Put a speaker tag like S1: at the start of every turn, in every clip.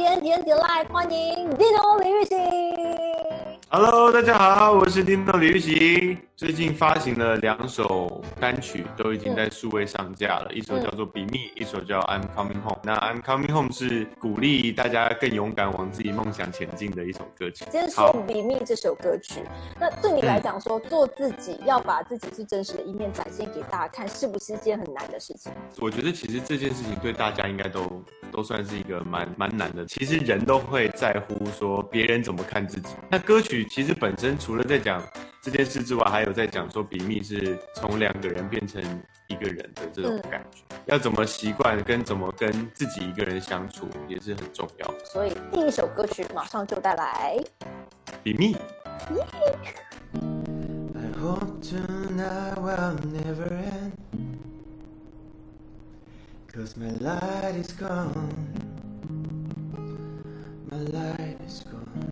S1: 点点点来，欢迎叮咚李玉玺。
S2: Hello，大家好，我是叮咚李玉玺。最近发行了两首单曲，都已经在数位上架了，一首叫做《比密》，一首叫《I'm Coming Home》。那《I'm Coming Home》是鼓励大家更勇敢往自己梦想前进的一首歌曲。
S1: 今天
S2: 好
S1: 说《比密》这首歌曲，那对你来讲说，做自己要把自己最真实的一面展现给大家看，是不是一件很难的事情？
S2: 我觉得其实这件事情对大家应该都都算是一个蛮蛮难的。其实人都会在乎说别人怎么看自己。那歌曲其实本身除了在讲这件事之外，还有在讲说比密是从两个人变成一个人的这种感觉，要怎么习惯跟怎么跟自己一个人相处也是很重要的。
S1: 所以第一首歌曲马上就带来。
S2: 比密。
S3: I hope tonight will never end. Cause my light is gone. My light is gone.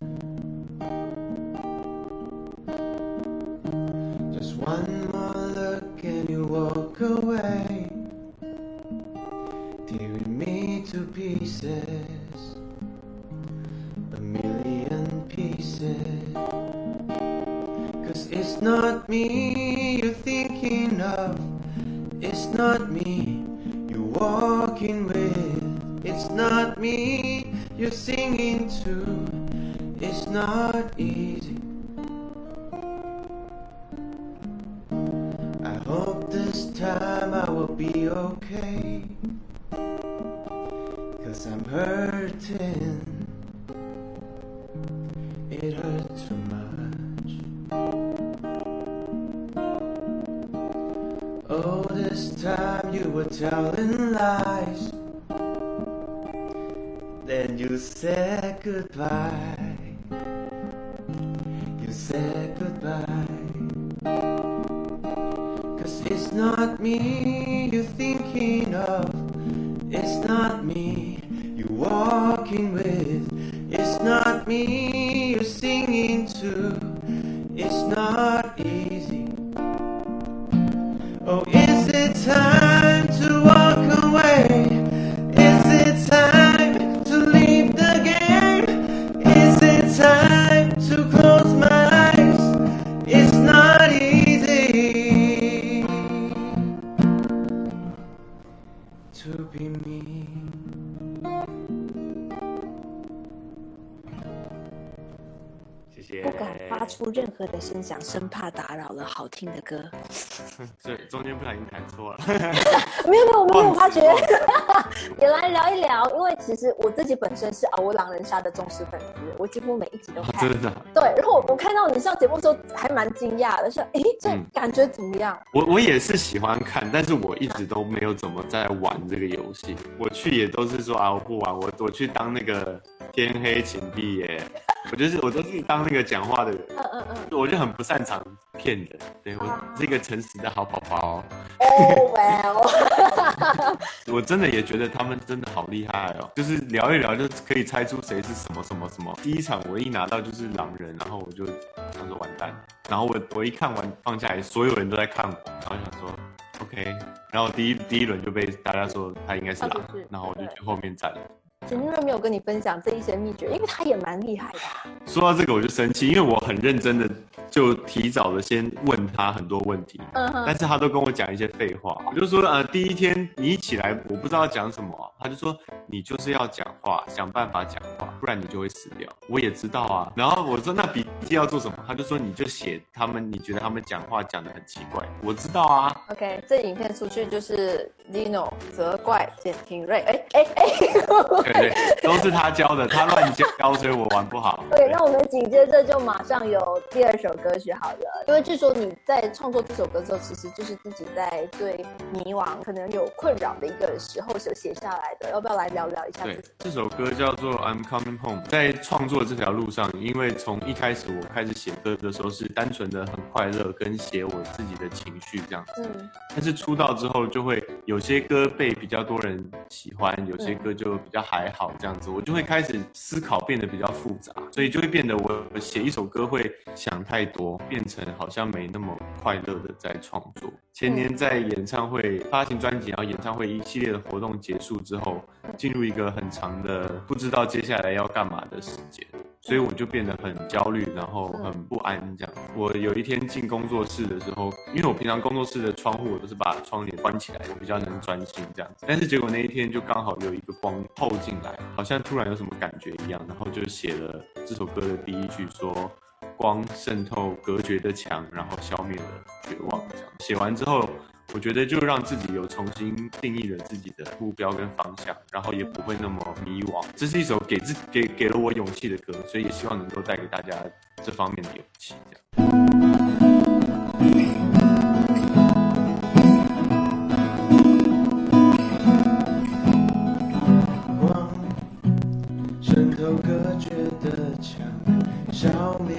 S3: Walking with. It's not me you're singing to. It's not easy. Time you were telling lies. Then you said goodbye. You said goodbye. Cause it's not me you're thinking of. It's not me you're walking with. It's not me you're singing to. It's not easy. Oh, is
S1: anytime. 出任何的声响，生怕打扰了好听的歌。
S2: 所以中间不小心弹错了。
S1: 没 有没有，我们没有发觉。也来聊一聊，因为其实我自己本身是敖狼人杀的忠实粉丝，我几乎每一集都看。
S2: 真的啊，
S1: 对，然后我看到你上节目的时候还蛮惊讶的，说：“哎，这
S2: 嗯
S1: 感觉怎么样？
S2: 我我也是喜欢看，但是我一直都没有怎么在玩这个游戏。我去也都是说啊，我不玩，我我去当那个天黑请闭耶，我就是我都是当那个讲话的人，
S1: 嗯嗯嗯。
S2: 我就很不擅长骗人。对我是一个诚实的好宝宝，
S1: 哦 well，
S2: 我真的也觉得他们真的好厉害哦，就是聊一聊就可以猜出谁是什么什么什么。第一场我一拿到就是狼人，然后我就想说完蛋，然后我我一看完放下来，所有人都在看我，然后想说 OK，然后第一第一轮就被大家说他应该是狼然后我就去后面站了。
S1: 简瑞没有跟你分享这一些秘诀，因为他也蛮厉害的、
S2: 说到这个我就生气，因为我很认真的就提早的先问他很多问题，
S1: 嗯哼，
S2: 但是他都跟我讲一些废话。我就说，呃，第一天你一起来，我不知道讲什么啊、他就说你就是要讲话，想办法讲话，不然你就会死掉。我也知道啊。然后我说那笔记要做什么？他就说你就写他们，你觉得他们讲话讲的很奇怪。我知道啊。
S1: OK，这影片出去就是 Lino 责怪简廷瑞，哎哎哎。
S2: 对对，都是他教的，他乱教，所以我玩不好。
S1: 对，那我们紧接着就马上有第二首歌曲好了，因为据说你在创作这首歌之后，其实就是自己在最迷惘、可能有困扰的一个时候所写下来的，要不要来聊聊一下
S2: 对？，这首歌叫做《I'm Coming Home》。在创作这条路上，因为从一开始我开始写歌的时候是单纯的很快乐，跟写我自己的情绪这样子。
S1: 嗯
S2: 但是出道之后就会有些歌被比较多人喜欢，有些歌就比较还好这样子，我就会开始思考变得比较复杂，所以就会变得我我写一首歌会想太多，变成好像没那么快乐的在创作。前年在演唱会发行专辑，然后演唱会一系列的活动结束之后，进入一个很长的不知道接下来要干嘛的时间。所以我就变得很焦虑，然后很不安这样。我有一天进工作室的时候，因为我平常工作室的窗户我都是把窗帘关起来，我比较能专心这样子。但是结果那一天就刚好有一个光透进来，好像突然有什么感觉一样，然后就写了这首歌的第一句说。光渗透隔绝的墙，然后消灭了绝望。写完之后，我觉得就让自己有重新定义了自己的目标跟方向，然后也不会那么迷惘。这是一首给自给给了我勇气的歌，所以也希望能够带给大家这方面的勇气。这样。
S3: 光渗透隔绝的墙，消灭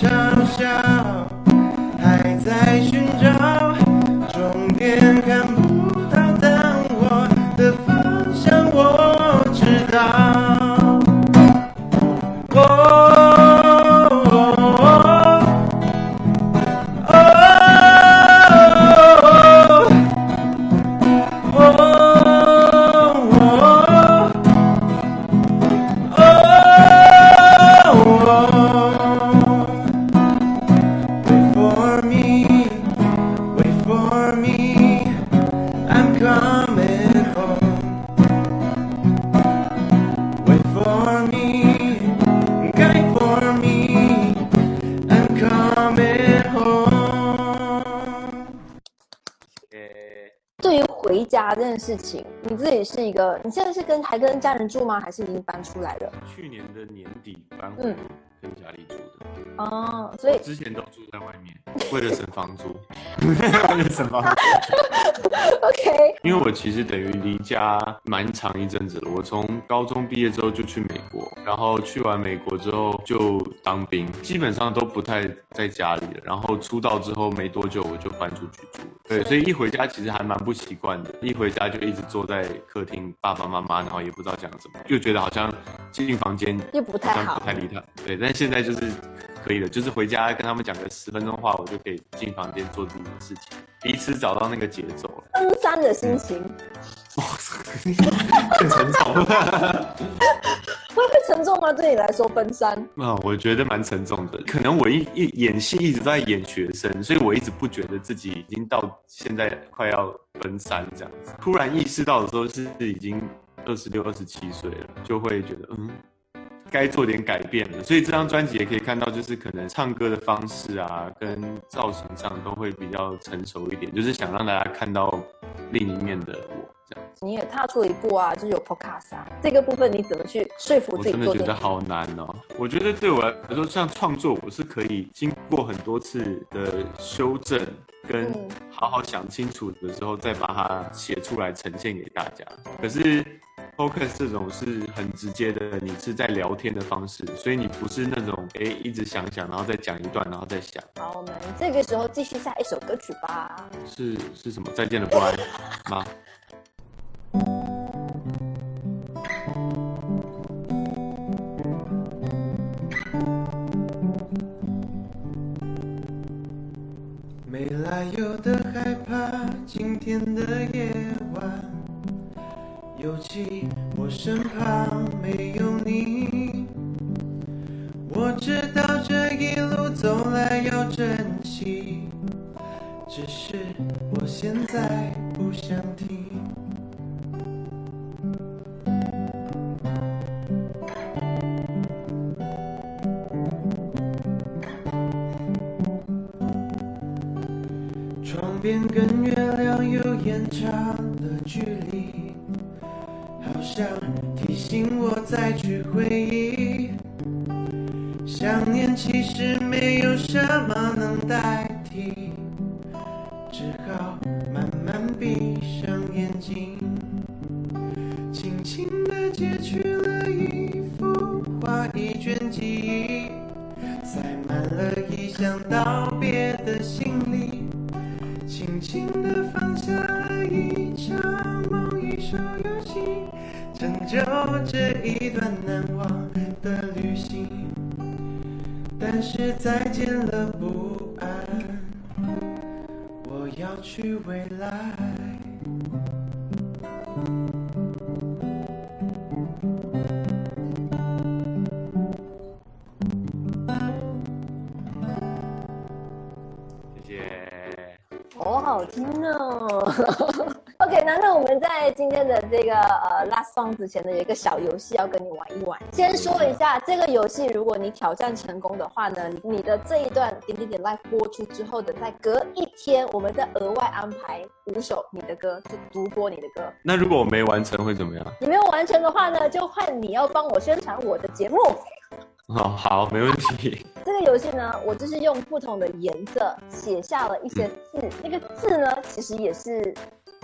S3: 被
S1: 他这件事情，你自己是一个，你现在是跟还跟家人住吗？还是已经搬出来了？
S2: 去年的年底搬回
S1: 嗯
S2: 跟家里住的，
S1: 哦，所以
S2: 之前都住在外面，为了省房租，为了省房租。
S1: OK，
S2: 因为我其实等于离家蛮长一阵子了。我从高中毕业之后就去美国，然后去完美国之后就当兵，基本上都不太在家里了。然后出道之后没多久我就搬出去住了，对，所以一回家其实还蛮不习惯的。一回家就一直坐在客厅，爸爸妈妈，然后也不知道讲什么，就觉得好像进房间
S1: 又不太好
S2: 不太理他。对，但现在就是可以的，就是回家跟他们讲个十分钟话，我就可以进房间做自己的事情，彼此找到那个节奏了。
S1: 登山的心情
S2: 更沉重了。
S1: 会会沉重吗？对你来说，登山
S2: 啊，我觉得蛮沉重的。可能我一一演戏一直在演学生，所以我一直不觉得自己已经到现在快要奔三这样子。突然意识到的时候是已经二十六、二十七岁了，就会觉得嗯，该做点改变了。所以这张专辑也可以看到，就是可能唱歌的方式啊，跟造型上都会比较成熟一点，就是想让大家看到另一面的我这样。
S1: 你也踏出了一步啊，就是有 Podcast 啊，这个部分你怎么去说服
S2: 我真的
S1: 自己做这个？
S2: 觉得好难哦。我觉得对我来说，像创作，我是可以经过很多次的修正，跟
S1: 嗯
S2: 好好想清楚的时候，再把它写出来呈现给大家。可是 focus 这种是很直接的，你是在聊天的方式，所以你不是那种哎一直想想，然后再讲一段，然后再想，
S1: 好，我们这个时候继续下一首歌曲吧。
S2: 是是什么？再见了，不安吗？
S3: 没来由的害怕，今天的夜晚，尤其我身旁没有你。我知道这一路走来要珍惜，只是我现在不想听。窗边跟月亮又延长了距离。好像提醒我再去回忆。想念其实没有什么能代替，只好慢慢闭上眼睛，轻轻地揭去了一幅画，一卷记忆，塞满了一箱道别的行李，轻轻地就这一段难忘的旅行。但是再见了不安，我要去未来。
S2: 谢谢。
S1: 好好听哦。OK，那那我们在今天的这个呃 last song 之前呢，有一个小游戏要跟你玩一玩。先说一下这个游戏，如果你挑战成功的话呢，你的这一段点点点 live 播出之后的，再隔一天，我们再额外安排五首你的歌，就独播你的歌。
S2: 那如果我没完成会怎么样？
S1: 你没有完成的话呢，就换你要帮我宣传我的节目。
S2: 哦，好，没问题。
S1: 这个游戏呢，我就是用不同的颜色写下了一些字，那个字呢，其实也是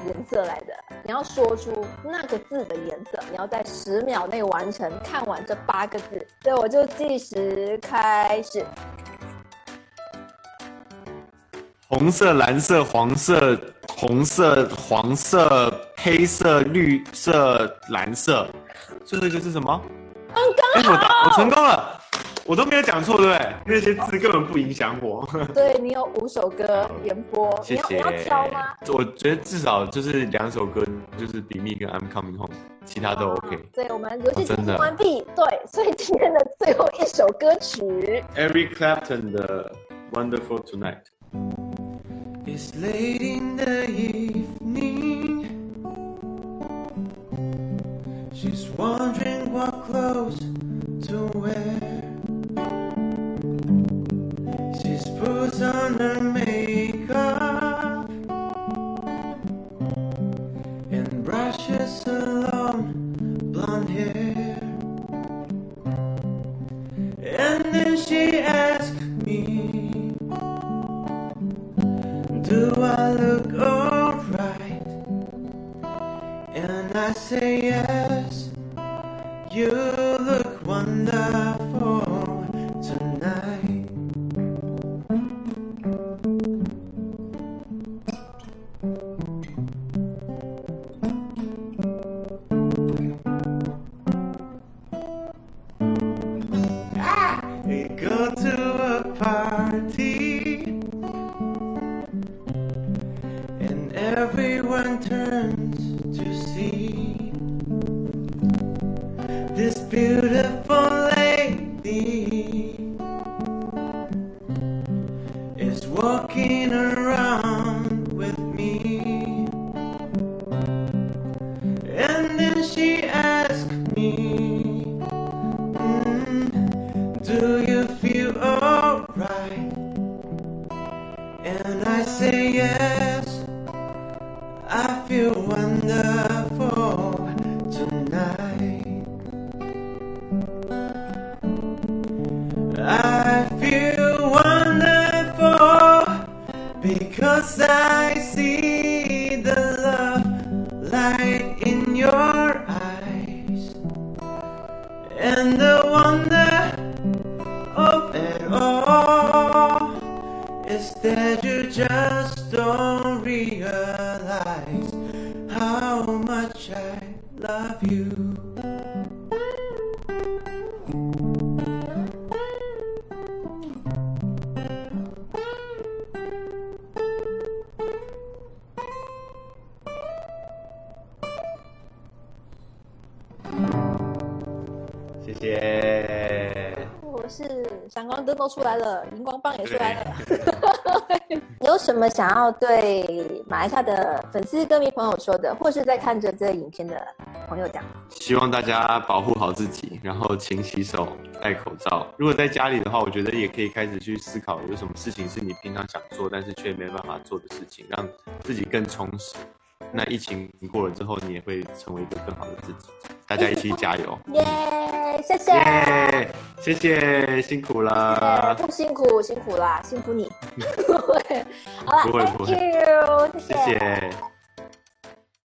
S1: 颜色来的。你要说出那个字的颜色，你要在十秒内完成，看完这八个字。所以我就计时开始。
S2: 红色、蓝色、黄色、红色、黄色、黑色、绿色、蓝色，最后一个是什么？
S1: 刚
S2: 哎、
S1: 刚
S2: 我我成功了，我都没有讲错，对不对？那些字根本不影响我。
S1: 对你有五首歌连播，
S2: 谢谢。
S1: 你要你要挑吗？
S2: 我觉得至少就是两首歌，就是《比密》跟《I'm Coming Home》，其他都 OK。
S1: 对，我们游戏进行完毕。对，所以今天的最后一首歌曲
S2: ，Eric Clapton 的《Wonderful Tonight》。
S3: It's late in the evening. She's wondering what clothes to wear. This on I
S1: made. 都出来了，荧光棒也出来了。你有什么想要对马来西亚的粉丝、歌迷朋友说的，或是在看着这个影片的朋友讲？
S2: 希望大家保护好自己，然后勤洗手、戴口罩。如果在家里的话，我觉得也可以开始去思考，有什么事情是你平常想做，但是却没办法做的事情，让自己更充实。那疫情过了之后，你也会成为一个更好的自己。大家一起加油！
S1: 耶、谢谢。
S2: 耶，谢谢，辛苦了。
S1: 不辛苦，辛苦啦，辛苦你。好 了
S2: 不会不
S1: ，Thank
S2: 会
S1: you，
S2: 谢谢。